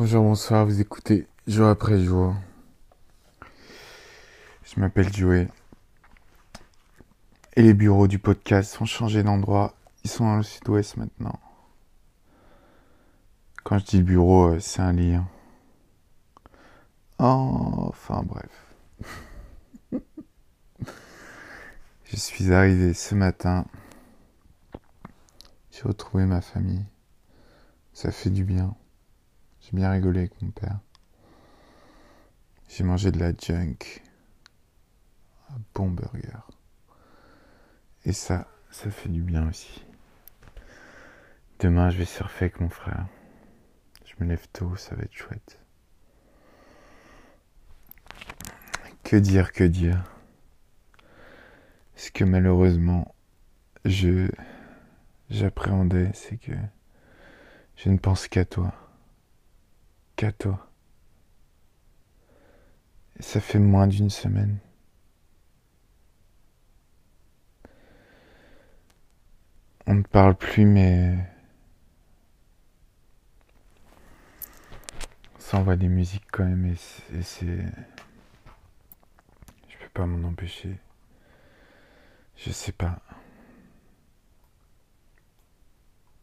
Bonjour, bonsoir, vous écoutez jour après jour. Je m'appelle Joey. Et les bureaux du podcast sont changés d'endroit. Ils sont dans le sud-ouest maintenant. Quand je dis bureau, euh, c'est un lit. hein. Enfin bref. je suis arrivé ce matin. J'ai retrouvé ma famille. Ça fait du bien. J'ai bien rigolé avec mon père. J'ai mangé de la junk. Un bon burger. Et ça, ça fait du bien aussi. Demain, je vais surfer avec mon frère. Je me lève tôt, ça va être chouette. Que dire, que dire Ce que malheureusement, je j'appréhendais, c'est que je ne pense qu'à toi. Toi. Et ça fait moins d'une semaine. On ne parle plus, mais on s'envoie des musiques quand même, et c'est. Je peux pas m'en empêcher. Je sais pas.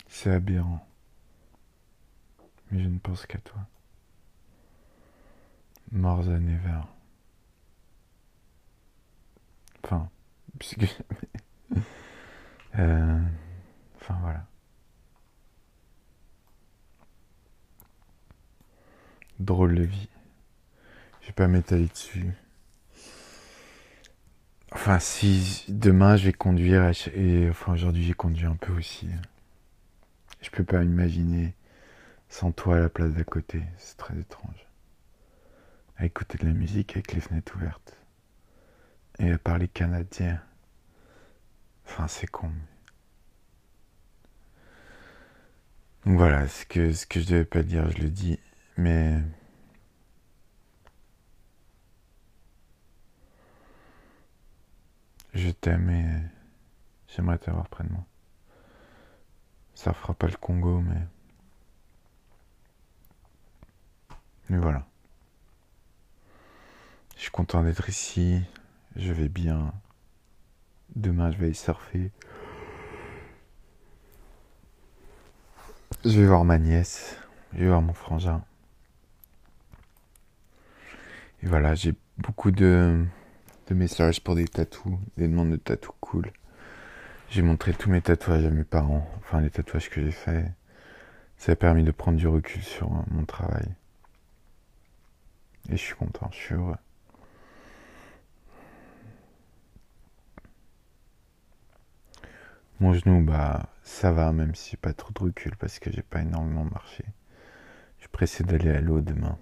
C'est aberrant. Mais je ne pense qu'à toi. More than ever. Enfin, puisque. Euh, Enfin voilà. Drôle de vie. Je vais pas m'étaler dessus. Enfin si demain je vais conduire et- enfin aujourd'hui j'ai conduit un peu aussi. Je peux pas imaginer sans toi à la place d'à côté. C'est très étrange. À écouter de la musique avec les fenêtres ouvertes. Et à parler canadien. Enfin c'est con. Donc voilà, ce que, ce que je devais pas dire, je le dis, mais je t'aime et j'aimerais t'avoir près de moi. Ça fera pas le Congo, mais. Mais voilà. Je suis content d'être ici, je vais bien. Demain, je vais aller surfer. Je vais voir ma nièce, je vais voir mon frangin. Et voilà, j'ai beaucoup de, messages pour des tatous, des demandes de tatous cool. J'ai montré tous mes tatouages à mes parents, enfin les tatouages que j'ai faits. Ça a permis de prendre du recul sur mon travail. Et je suis content, je suis heureux. Mon genou, bah, ça va, même si j'ai pas trop de recul parce que j'ai pas énormément marché. Je suis d'aller à l'eau demain.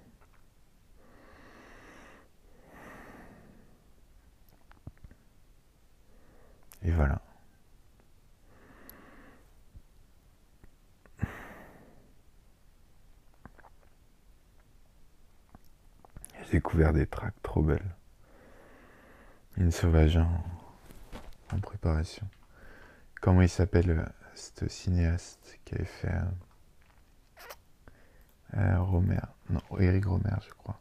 Et voilà. J'ai découvert des tracks trop belles. Une sauvage en préparation. Comment il s'appelle euh, ce cinéaste qui avait fait euh, euh, Romer Non, Eric Romer, je crois.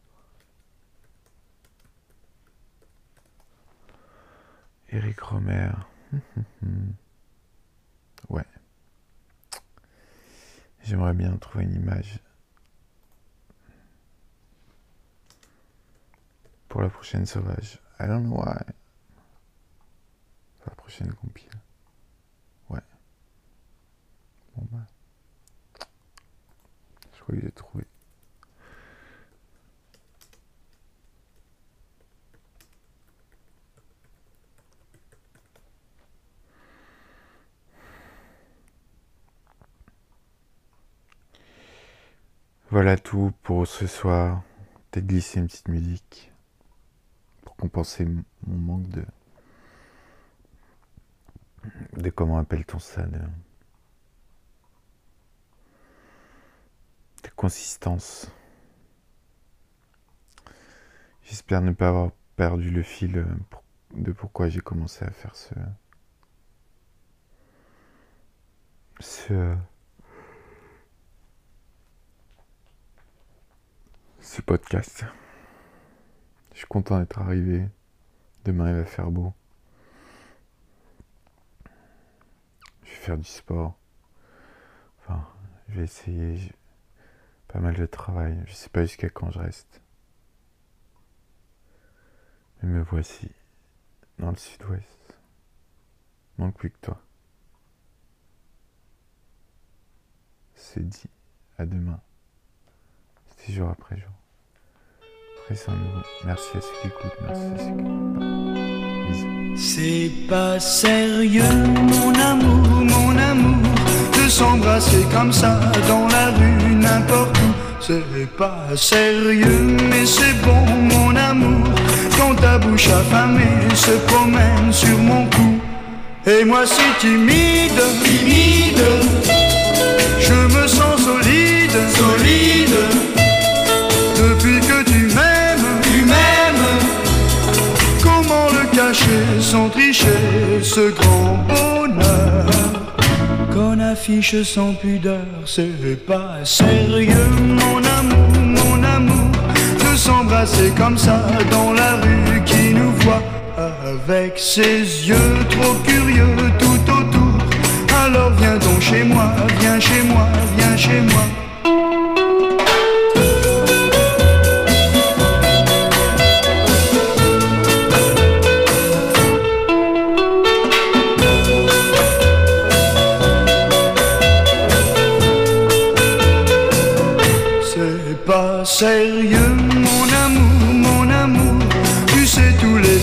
Eric Romer. ouais. J'aimerais bien trouver une image pour la prochaine sauvage. I don't know why. Pour la prochaine compile. Ouais. Bon bah. Je Voilà tout pour ce soir. Peut-être glisser une petite musique pour compenser mon manque de de comment appelle-t-on ça consistance. J'espère ne pas avoir perdu le fil euh, de pourquoi j'ai commencé à faire ce ce ce podcast. Je suis content d'être arrivé. Demain, il va faire beau. Je vais faire du sport. Enfin, je vais essayer. Pas mal de travail. Je sais pas jusqu'à quand je reste. Mais me voici dans le sud-ouest. Manque plus que toi. C'est dit. À demain. C'est jour après jour. Prenez nous. Merci à ceux qui écoutent. Merci à ceux qui écoutent. C'est pas sérieux, mon amour, mon amour, de s'embrasser comme ça dans la rue, n'importe C'est pas sérieux, mais c'est bon, mon amour, quand ta bouche affamée se promène sur mon cou. Et moi si timide, timide, je me sens solide, solide, depuis que tu m'aimes, tu m'aimes. Comment le cacher sans tricher ce grand bonheur? Qu'on affiche sans pudeur C'est pas sérieux comme ça dans la rue qui nous voit Avec ses yeux trop curieux tout autour Alors viens donc chez moi, viens chez moi, viens chez moi C'est pas sérieux, mon amour.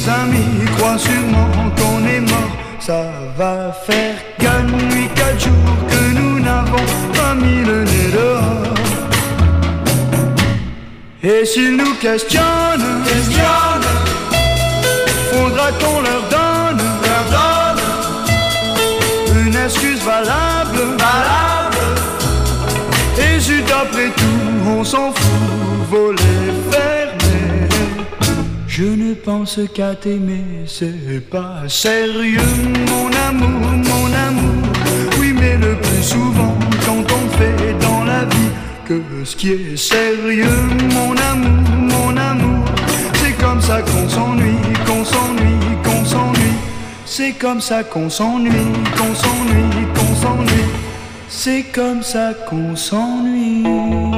Amis croient sûrement qu'on est mort. Ça va faire quatre nuits, quatre jours que nous n'avons pas mis le nez dehors. Et s'ils nous questionnent, questionnent, faudra qu'on leur donne, leur donne une excuse valable, valable. Et zut après tout, on s'en fout, voler. Je ne pense qu'à t'aimer, c'est pas sérieux, mon amour, mon amour. Oui, mais le plus souvent, quand on fait dans la vie que ce qui est sérieux, mon amour, mon amour. C'est comme ça qu'on s'ennuie, qu'on s'ennuie, qu'on s'ennuie. C'est comme ça qu'on s'ennuie, qu'on s'ennuie, qu'on s'ennuie. C'est comme ça qu'on s'ennuie.